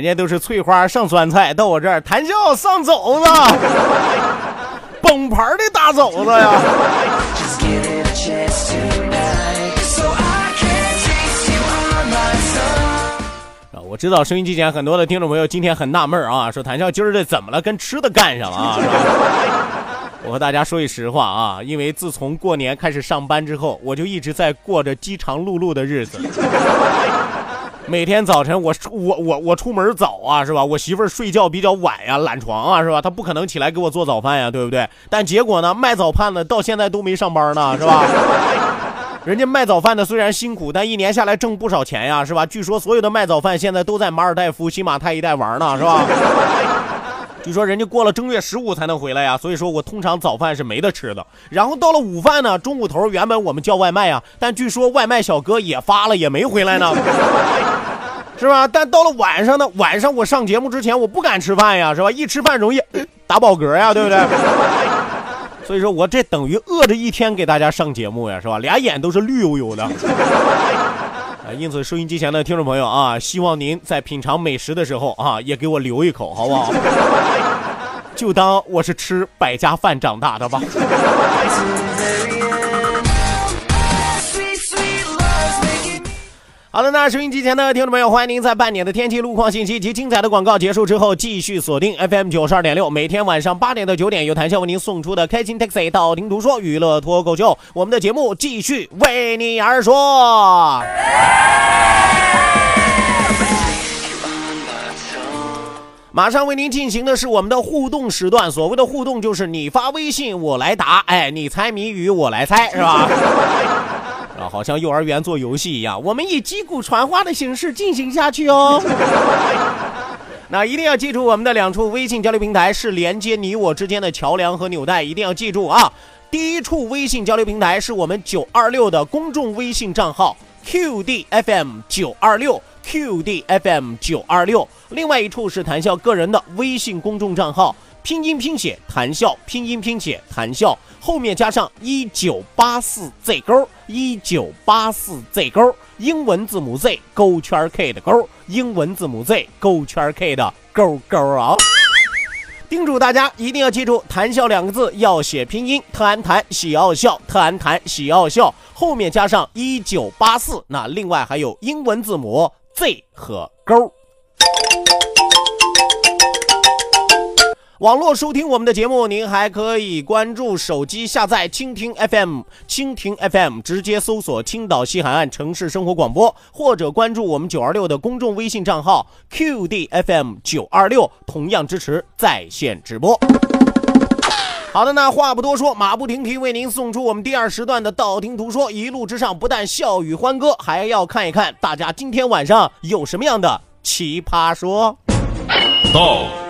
人家都是翠花上酸菜，到我这儿谈笑上肘子，崩盘的大肘子呀！我知道收音机前很多的听众朋友今天很纳闷啊，说谭笑今儿这怎么了，跟吃的干上了啊？我和大家说句实话啊，因为自从过年开始上班之后，我就一直在过着饥肠辘辘的日子。每天早晨我我我我出门早啊，是吧？我媳妇儿睡觉比较晚呀，懒床啊，是吧？她不可能起来给我做早饭呀，对不对？但结果呢，卖早饭的到现在都没上班呢，是吧？人家卖早饭的虽然辛苦，但一年下来挣不少钱呀，是吧？据说所有的卖早饭现在都在马尔代夫、新马泰一带玩呢，是吧？据说人家过了正月十五才能回来呀，所以说我通常早饭是没得吃的。然后到了午饭呢，中午头原本我们叫外卖呀，但据说外卖小哥也发了，也没回来呢，是吧？但到了晚上呢，晚上我上节目之前我不敢吃饭呀，是吧？一吃饭容易打饱嗝呀，对不对？所以说我这等于饿着一天给大家上节目呀，是吧？俩眼都是绿油油的。啊，因此收音机前的听众朋友啊，希望您在品尝美食的时候啊，也给我留一口，好不好？就当我是吃百家饭长大的吧。好了，那收音机前的听众朋友，欢迎您在半点的天气路况信息及精彩的广告结束之后，继续锁定 FM 九十二点六，每天晚上八点到九点，由谭笑为您送出的开心 Taxi 道听途说娱乐脱口秀，我们的节目继续为你而说。马上为您进行的是我们的互动时段，所谓的互动就是你发微信我来答，哎，你猜谜语我来猜，是吧？好像幼儿园做游戏一样，我们以击鼓传花的形式进行下去哦。那一定要记住，我们的两处微信交流平台是连接你我之间的桥梁和纽带，一定要记住啊。第一处微信交流平台是我们九二六的公众微信账号 QDFM 九二六 QDFM 九二六，另外一处是谈笑个人的微信公众账号。拼音拼写谈笑，拼音拼写谈笑，后面加上一九八四 Z 勾，一九八四 Z 勾，英文字母 Z 勾圈 K 的勾，英文字母 Z 勾圈 K 的勾勾啊！叮嘱大家一定要记住“谈笑”两个字要写拼音，特安谈喜奥笑，特安谈喜奥笑，后面加上一九八四，那另外还有英文字母 Z 和勾。网络收听我们的节目，您还可以关注手机下载蜻蜓 FM，蜻蜓 FM 直接搜索青岛西海岸城市生活广播，或者关注我们九二六的公众微信账号 QDFM 九二六，同样支持在线直播。好的，那话不多说，马不停蹄为您送出我们第二时段的道听途说，一路之上不但笑语欢歌，还要看一看大家今天晚上有什么样的奇葩说。到。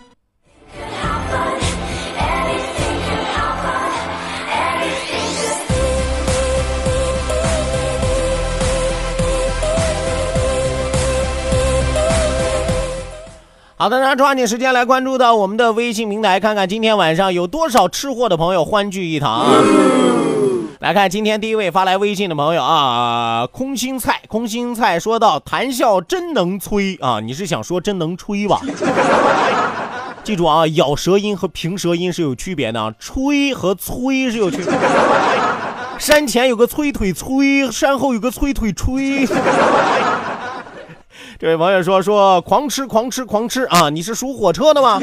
好的，那抓紧时间来关注到我们的微信平台，看看今天晚上有多少吃货的朋友欢聚一堂。来看今天第一位发来微信的朋友啊，空心菜，空心菜说到谈笑真能吹啊，你是想说真能吹吧？记住啊，咬舌音和平舌音是有区别的，吹和催是有区别的。山前有个催腿催，山后有个催腿吹。这位网友说说狂吃狂吃狂吃啊！你是属火车的吗？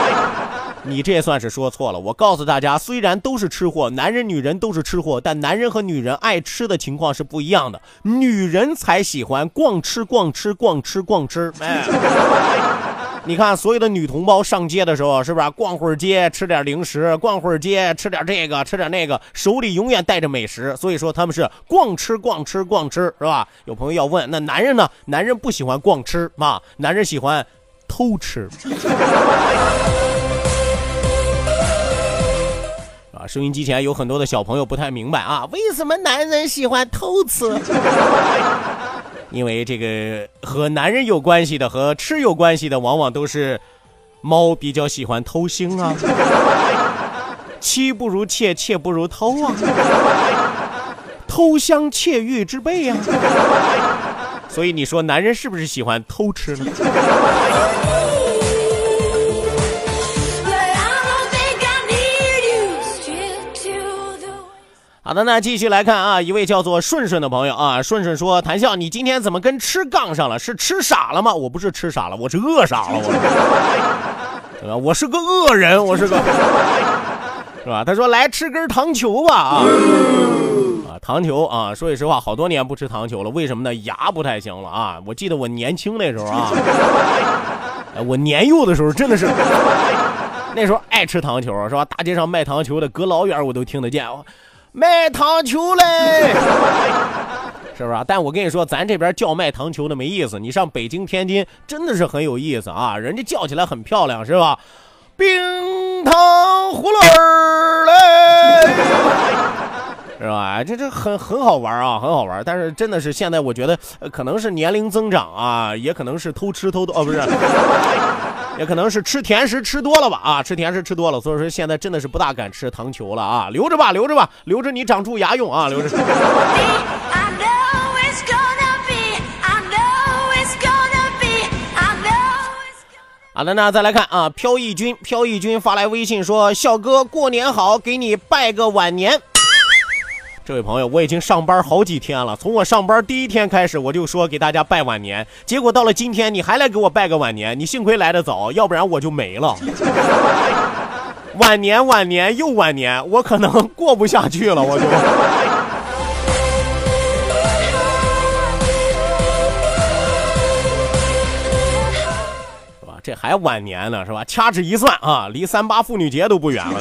你这算是说错了。我告诉大家，虽然都是吃货，男人女人都是吃货，但男人和女人爱吃的情况是不一样的。女人才喜欢逛吃逛吃逛吃逛吃，哎。你看，所有的女同胞上街的时候，是不是逛会儿街，吃点零食；逛会儿街，吃点这个，吃点那个，手里永远带着美食。所以说他们是逛吃逛吃逛吃，是吧？有朋友要问，那男人呢？男人不喜欢逛吃嘛？男人喜欢偷吃。啊，收音机前有很多的小朋友不太明白啊，为什么男人喜欢偷吃？因为这个和男人有关系的，和吃有关系的，往往都是猫比较喜欢偷腥啊，妻不如妾，妾不如偷啊，偷香窃玉之辈呀。所以你说男人是不是喜欢偷吃呢？好的，那继续来看啊，一位叫做顺顺的朋友啊，顺顺说：“谭笑，你今天怎么跟吃杠上了？是吃傻了吗？我不是吃傻了，我是饿傻了，我，我是个恶人，我是个，是吧？”他说：“来吃根糖球吧啊啊，糖球啊！说句实话，好多年不吃糖球了，为什么呢？牙不太行了啊！我记得我年轻那时候啊，我年幼的时候真的是，那时候爱吃糖球，是吧？大街上卖糖球的，隔老远我都听得见。”卖糖球嘞，是不是啊？但我跟你说，咱这边叫卖糖球的没意思。你上北京、天津真的是很有意思啊，人家叫起来很漂亮，是吧？冰糖葫芦儿嘞，是吧？这这很很好玩啊，很好玩。但是真的是现在，我觉得可能是年龄增长啊，也可能是偷吃偷的哦，不是。也可能是吃甜食吃多了吧啊，吃甜食吃多了，所以说现在真的是不大敢吃糖球了啊，留着吧，留着吧，留着你长蛀牙用啊，留着。好的，那再来看啊，飘逸君，飘逸君发来微信说：“笑哥，过年好，给你拜个晚年。”这位朋友，我已经上班好几天了。从我上班第一天开始，我就说给大家拜晚年。结果到了今天，你还来给我拜个晚年。你幸亏来的早，要不然我就没了。晚年，晚年又晚年，我可能 过不下去了，我就。是吧？这还晚年呢，是吧？掐指一算啊，离三八妇女节都不远了。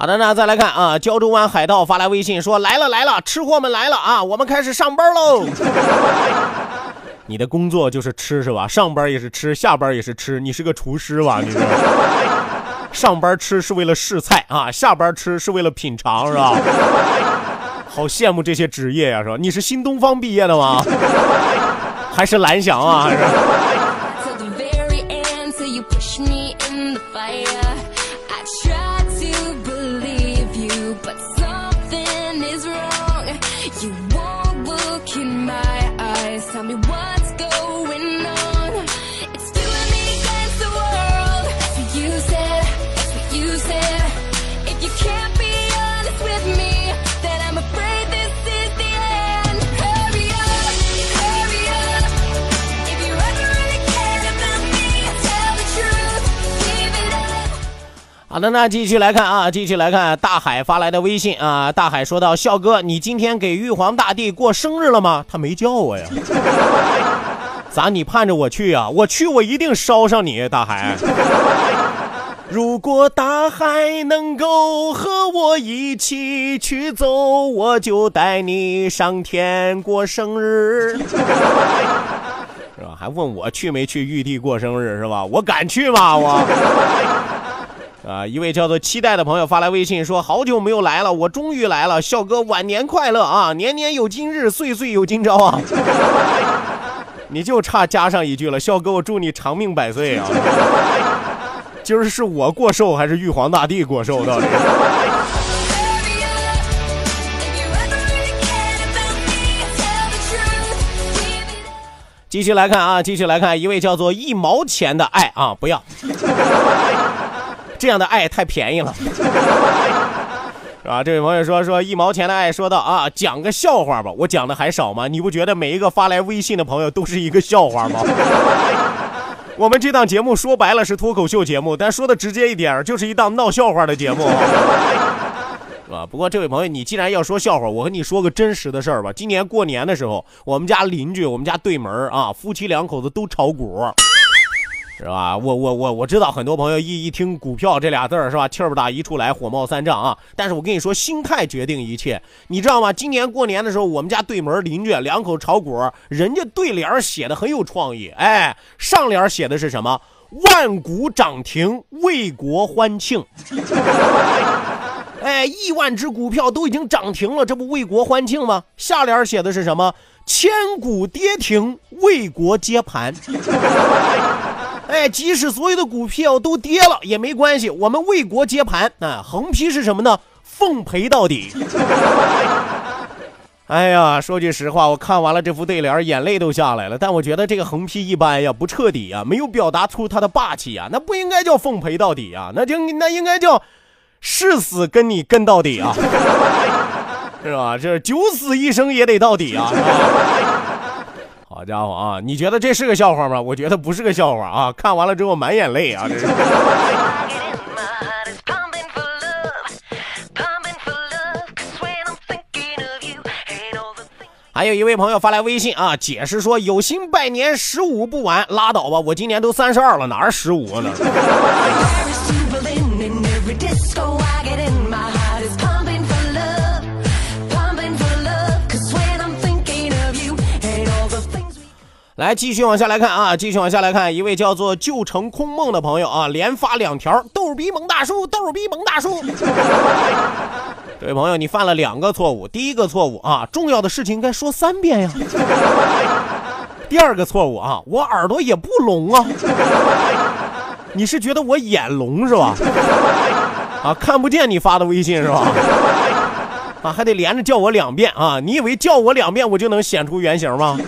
好的，那再来看啊，胶州湾海盗发来微信说：“来了来了，吃货们来了啊，我们开始上班喽。”你的工作就是吃是吧？上班也是吃，下班也是吃，你是个厨师吧？你上班吃是为了试菜啊，下班吃是为了品尝是吧？好羡慕这些职业呀，是吧？你是新东方毕业的吗？还是蓝翔啊？还是？好的，那继续来看啊，继续来看大海发来的微信啊。大海说道：“笑哥，你今天给玉皇大帝过生日了吗？他没叫我呀。咋你盼着我去呀？我去，我一定捎上你。大海，如果大海能够和我一起去走，我就带你上天过生日，是吧？还问我去没去玉帝过生日是吧？我敢去吗？我。”啊，一位叫做期待的朋友发来微信说：“好久没有来了，我终于来了，笑哥晚年快乐啊，年年有今日，岁岁有今朝啊。”你就差加上一句了，笑哥，我祝你长命百岁啊！今儿是我过寿还是玉皇大帝过寿？到底？继续来看啊，继续来看一位叫做一毛钱的爱啊，不要，这样的爱太便宜了，是吧？这位朋友说说一毛钱的爱，说到啊，讲个笑话吧，我讲的还少吗？你不觉得每一个发来微信的朋友都是一个笑话吗？我们这档节目说白了是脱口秀节目，但说的直接一点，就是一档闹笑话的节目。啊，不过这位朋友，你既然要说笑话，我和你说个真实的事儿吧。今年过年的时候，我们家邻居，我们家对门啊，夫妻两口子都炒股，是吧？我我我我知道很多朋友一一听股票这俩字儿是吧，气儿不打一处来，火冒三丈啊。但是我跟你说，心态决定一切，你知道吗？今年过年的时候，我们家对门邻居两口炒股，人家对联写的很有创意，哎，上联写的是什么？万股涨停，为国欢庆。哎，亿万只股票都已经涨停了，这不为国欢庆吗？下联写的是什么？千股跌停，为国接盘。哎，即使所有的股票都跌了也没关系，我们为国接盘啊！横批是什么呢？奉陪到底。哎呀，说句实话，我看完了这副对联，眼泪都下来了。但我觉得这个横批一般呀，不彻底呀，没有表达出他的霸气呀，那不应该叫奉陪到底啊，那就那应该叫。誓死跟你跟到底啊，是吧？这九死一生也得到底啊！好家伙啊！你觉得这是个笑话吗？我觉得不是个笑话啊！看完了之后满眼泪啊！这是。还有一位朋友发来微信啊，解释说有心拜年十五不晚，拉倒吧！我今年都三十二了，哪儿十五呢？来，继续往下来看啊，继续往下来看，一位叫做旧城空梦的朋友啊，连发两条，逗逼萌大叔，逗逼萌大叔。这位朋友，你犯了两个错误，第一个错误啊，重要的事情应该说三遍呀。第二个错误啊，我耳朵也不聋啊。你是觉得我眼聋是吧？啊，看不见你发的微信是吧？啊，还得连着叫我两遍啊！你以为叫我两遍我就能显出原形吗？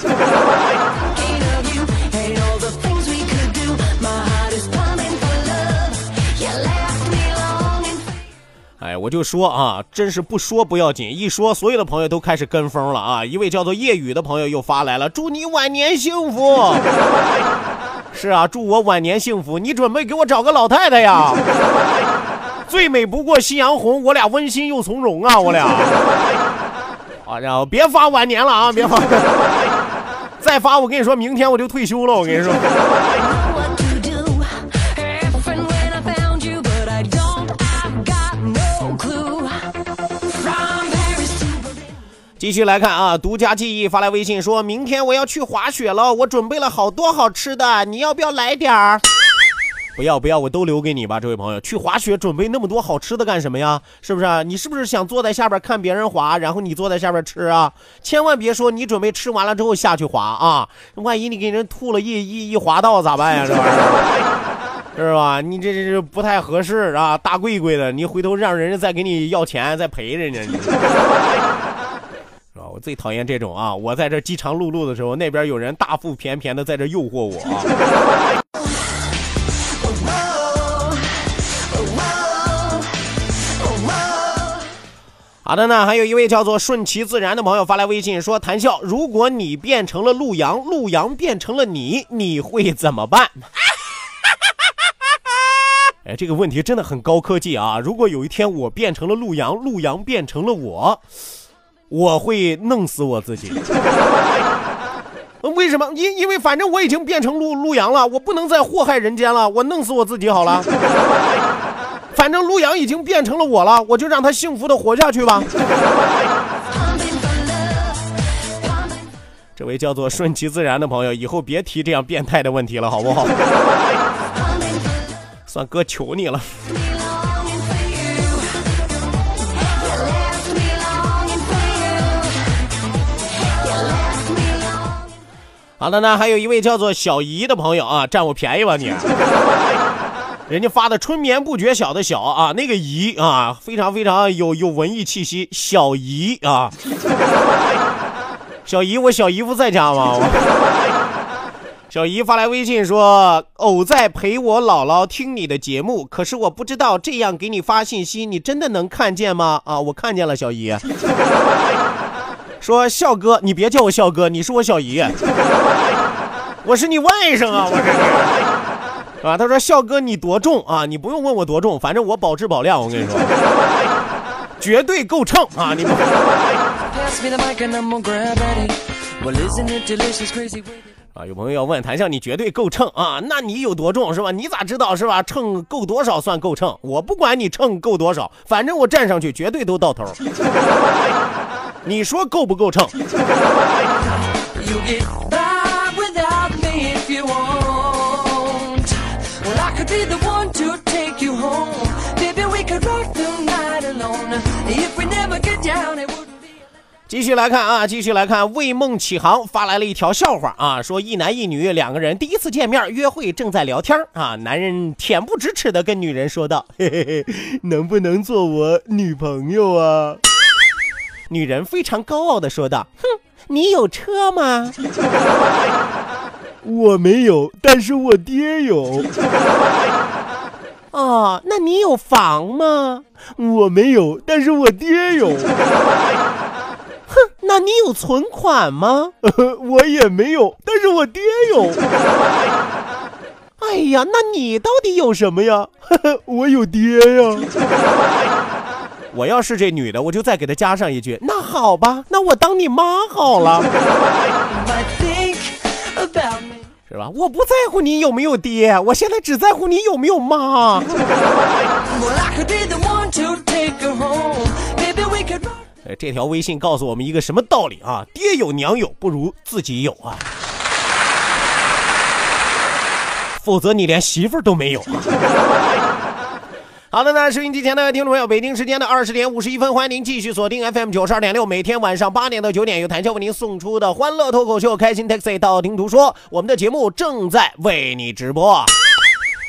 我就说啊，真是不说不要紧，一说所有的朋友都开始跟风了啊！一位叫做夜雨的朋友又发来了，祝你晚年幸福。是啊，祝我晚年幸福。你准备给我找个老太太呀？最美不过夕阳红，我俩温馨又从容啊，我俩。好家伙，别发晚年了啊，别发，再发我跟你说，明天我就退休了，我跟你说。继续来看啊，独家记忆发来微信说，明天我要去滑雪了，我准备了好多好吃的，你要不要来点儿？不要不要，我都留给你吧，这位朋友。去滑雪准备那么多好吃的干什么呀？是不是？你是不是想坐在下边看别人滑，然后你坐在下边吃啊？千万别说你准备吃完了之后下去滑啊！万一你给人吐了一一一滑道咋办呀？这玩意儿 是吧？你这这这不太合适啊！大贵贵的，你回头让人家再给你要钱，再赔人家。你我最讨厌这种啊！我在这饥肠辘辘的时候，那边有人大腹便便的在这诱惑我啊！好的呢，还有一位叫做顺其自然的朋友发来微信说：“谈笑，如果你变成了陆阳，陆阳变成了你，你会怎么办？” 哎，这个问题真的很高科技啊！如果有一天我变成了陆阳，陆阳变成了我。我会弄死我自己，为什么？因因为反正我已经变成陆陆阳了，我不能再祸害人间了，我弄死我自己好了。反正陆阳已经变成了我了，我就让他幸福的活下去吧。这位叫做顺其自然的朋友，以后别提这样变态的问题了，好不好？算哥求你了。好的呢，还有一位叫做小姨的朋友啊，占我便宜吧你？人家发的春眠不觉晓的晓啊，那个姨啊，非常非常有有文艺气息，小姨啊，小姨，我小姨夫在家吗？小姨发来微信说：“偶在陪我姥姥听你的节目，可是我不知道这样给你发信息，你真的能看见吗？”啊，我看见了，小姨。说笑哥，你别叫我笑哥，你是我小姨，我是你外甥啊，我是。啊，他说笑哥你多重啊？你不用问我多重，反正我保质保量，我跟你说，绝对够称啊！你们啊，有朋友要问谭笑，你绝对够称啊？那你有多重是吧？你咋知道是吧？称够多少算够称？我不管你称够多少，反正我站上去绝对都到头。你说够不够秤？继续来看啊，继续来看，为梦启航发来了一条笑话啊，说一男一女两个人第一次见面约会，正在聊天啊，男人恬不知耻的跟女人说道：“嘿嘿嘿，能不能做我女朋友啊？”女人非常高傲的说道：“哼，你有车吗？”我没有，但是我爹有。哦，那你有房吗？我没有，但是我爹有。哼，那你有存款吗？我也没有，但是我爹有。哎呀，那你到底有什么呀？我有爹呀。我要是这女的，我就再给她加上一句：那好吧，那我当你妈好了。是吧？我不在乎你有没有爹，我现在只在乎你有没有妈。这条微信告诉我们一个什么道理啊？爹有娘有，不如自己有啊，否则你连媳妇都没有啊。好的，那收音机前的听众朋友，北京时间的二十点五十一分，欢迎您继续锁定 FM 九十二点六，每天晚上八点到九点，由谭笑为您送出的欢乐脱口秀《开心 Taxi》，道听途说，我们的节目正在为你直播。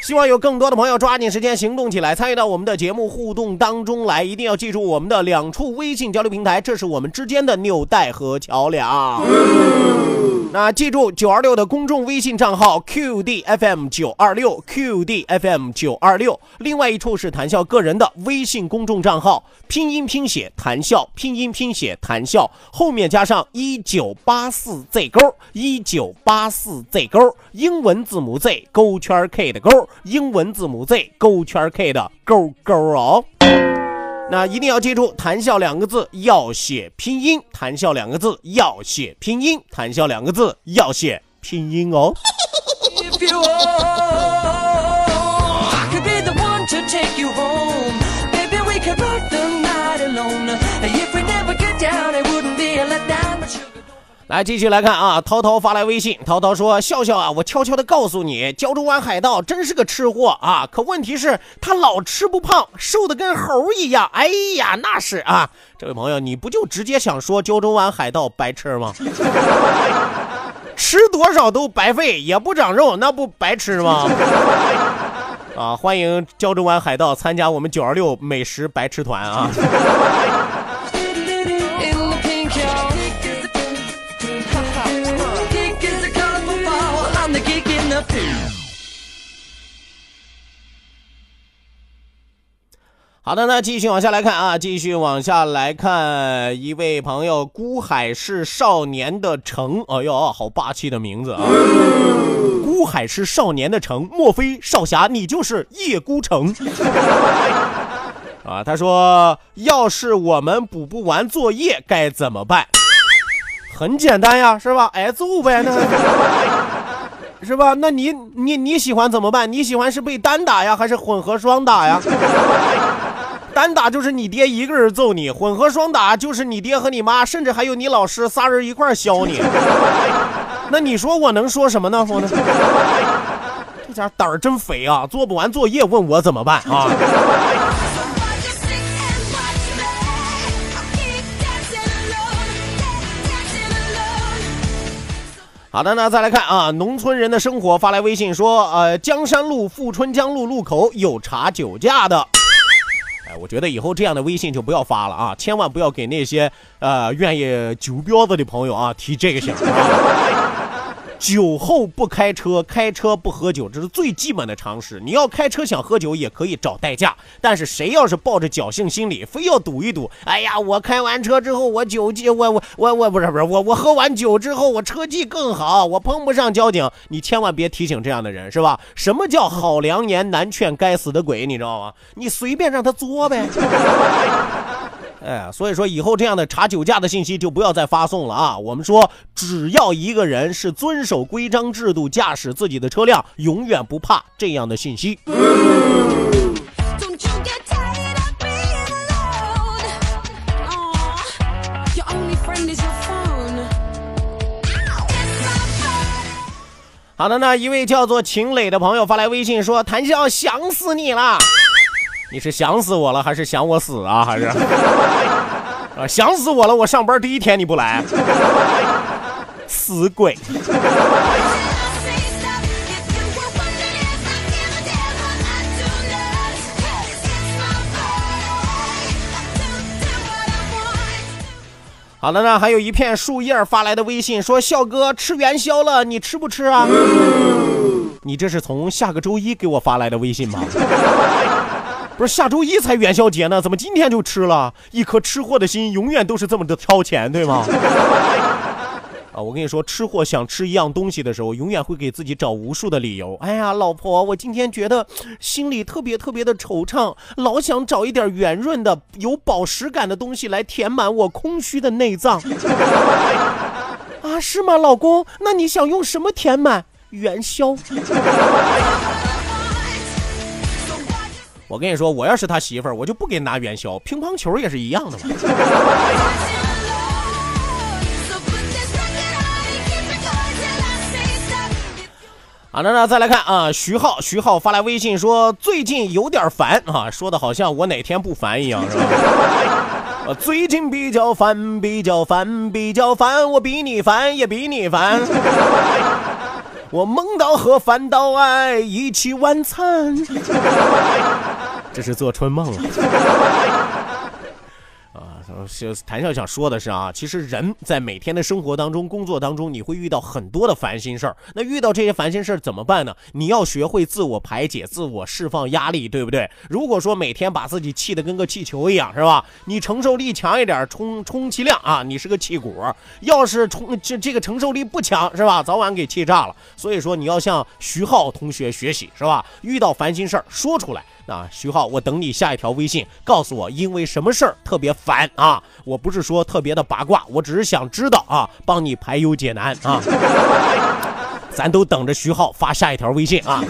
希望有更多的朋友抓紧时间行动起来，参与到我们的节目互动当中来。一定要记住我们的两处微信交流平台，这是我们之间的纽带和桥梁。那记住九二六的公众微信账号 QDFM 九二六 QDFM 九二六，另外一处是谈笑个人的微信公众账号，拼音拼写谈笑，拼音拼写谈笑，后面加上一九八四 Z 勾，一九八四 Z 勾，英文字母 Z 勾圈 K 的勾。英文字母 Z 勾圈 K 的勾勾哦，那一定要记住“谈笑”两个字要写拼音，“谈笑”两个字要写拼音，“谈笑”两个字要写拼音哦。来继续来看啊，涛涛发来微信，涛涛说：“笑笑啊，我悄悄的告诉你，胶州湾海盗真是个吃货啊，可问题是他老吃不胖，瘦的跟猴一样。哎呀，那是啊，这位朋友，你不就直接想说胶州湾海盗白吃吗？吃多少都白费，也不长肉，那不白吃吗？啊，欢迎胶州湾海盗参加我们九二六美食白吃团啊！”好的，那继续往下来看啊，继续往下来看一位朋友，孤海市少年的城，哎呦，好霸气的名字啊！孤海市少年的城，莫非少侠你就是叶孤城？啊，他说，要是我们补不完作业该怎么办？很简单呀，是吧？挨揍呗，那是吧？那你你你喜欢怎么办？你喜欢是被单打呀，还是混合双打呀？单打就是你爹一个人揍你，混合双打就是你爹和你妈，甚至还有你老师仨人一块削你。那你说我能说什么呢？我呢？这家胆儿真肥啊！做不完作业问我怎么办啊？好的，那再来看啊，农村人的生活发来微信说，呃，江山路富春江路路口有查酒驾的。哎，我觉得以后这样的微信就不要发了啊，千万不要给那些呃愿意酒标子的朋友啊提这个醒。酒后不开车，开车不喝酒，这是最基本的常识。你要开车想喝酒也可以找代驾，但是谁要是抱着侥幸心理，非要赌一赌，哎呀，我开完车之后我酒技，我我我我不是不是我我喝完酒之后我车技更好，我碰不上交警，你千万别提醒这样的人，是吧？什么叫好良言难劝该死的鬼，你知道吗？你随便让他作呗。哎，所以说以后这样的查酒驾的信息就不要再发送了啊！我们说，只要一个人是遵守规章制度驾驶自己的车辆，永远不怕这样的信息。好的，那一位叫做秦磊的朋友发来微信说：“谭笑想死你了。”你是想死我了，还是想我死啊？还是啊，想死我了！我上班第一天你不来，死鬼！好的呢，还有一片树叶发来的微信说：“笑哥吃元宵了，你吃不吃啊？”你这是从下个周一给我发来的微信吗？不是下周一才元宵节呢，怎么今天就吃了？一颗吃货的心永远都是这么的超前，对吗？啊，我跟你说，吃货想吃一样东西的时候，永远会给自己找无数的理由。哎呀，老婆，我今天觉得心里特别特别的惆怅，老想找一点圆润的、有饱食感的东西来填满我空虚的内脏。啊，是吗，老公？那你想用什么填满元宵？我跟你说，我要是他媳妇儿，我就不给你拿元宵，乒乓球也是一样的嘛。好的，那再来看啊，徐浩，徐浩发来微信说最近有点烦啊，说的好像我哪天不烦一样，是 吧？最近比较烦，比较烦，比较烦，我比你烦也比你烦。我梦到和范岛爱一起晚餐。这是做春梦了。是谭笑想说的是啊，其实人在每天的生活当中、工作当中，你会遇到很多的烦心事儿。那遇到这些烦心事儿怎么办呢？你要学会自我排解、自我释放压力，对不对？如果说每天把自己气得跟个气球一样，是吧？你承受力强一点，充 充其量啊，你是个气鼓；要是充这这个承受力不强，是吧？早晚给气炸了。所以说你要向徐浩同学学习，是吧？遇到烦心事儿说出来。啊，徐浩，我等你下一条微信，告诉我因为什么事儿特别烦啊？我不是说特别的八卦，我只是想知道啊，帮你排忧解难啊。咱都等着徐浩发下一条微信啊。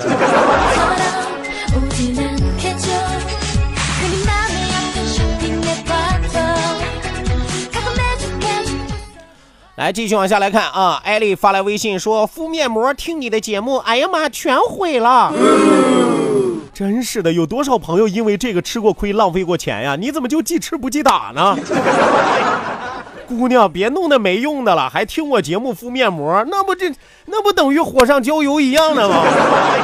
来，继续往下来看啊。艾丽发来微信说敷面膜听你的节目，哎呀妈，全毁了。嗯真是的，有多少朋友因为这个吃过亏、浪费过钱呀？你怎么就记吃不记打呢？姑娘，别弄那没用的了，还听我节目敷面膜，那不这那不等于火上浇油一样的吗？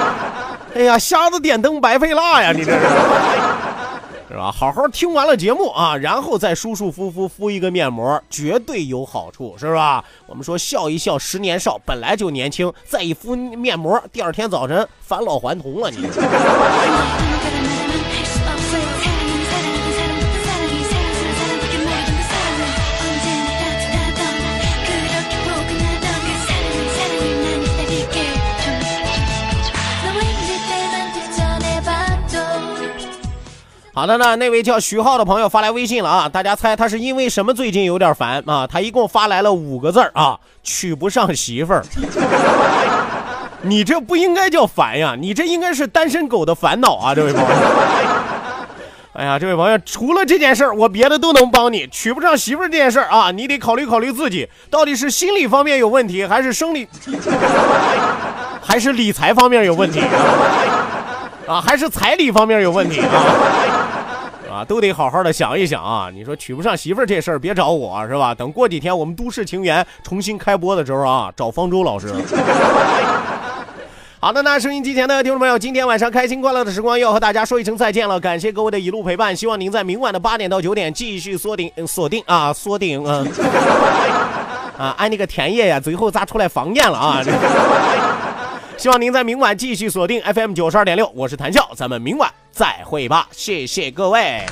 哎呀，瞎子点灯，白费蜡呀！你这是。是吧？好好听完了节目啊，然后再舒舒服服敷一个面膜，绝对有好处，是吧？我们说笑一笑十年少，本来就年轻，再一敷面膜，第二天早晨返老还童了，你。好的呢，那位叫徐浩的朋友发来微信了啊，大家猜他是因为什么最近有点烦啊？他一共发来了五个字啊，娶不上媳妇儿。你这不应该叫烦呀，你这应该是单身狗的烦恼啊，这位朋友。哎呀，这位朋友，除了这件事儿，我别的都能帮你。娶不上媳妇儿这件事儿啊，你得考虑考虑自己，到底是心理方面有问题，还是生理，还是理财方面有问题？啊，还是彩礼方面有问题啊？都得好好的想一想啊。你说娶不上媳妇儿这事儿，别找我是吧？等过几天我们《都市情缘》重新开播的时候啊，找方舟老师。好的，那收音机前的听众朋友，今天晚上开心快乐的时光要和大家说一声再见了，感谢各位的一路陪伴，希望您在明晚的八点到九点继续锁定锁定啊锁定嗯 啊，按那个田野呀，最后咋出来方言了啊？希望您在明晚继续锁定 FM 九十二点六，我是谭笑，咱们明晚再会吧，谢谢各位。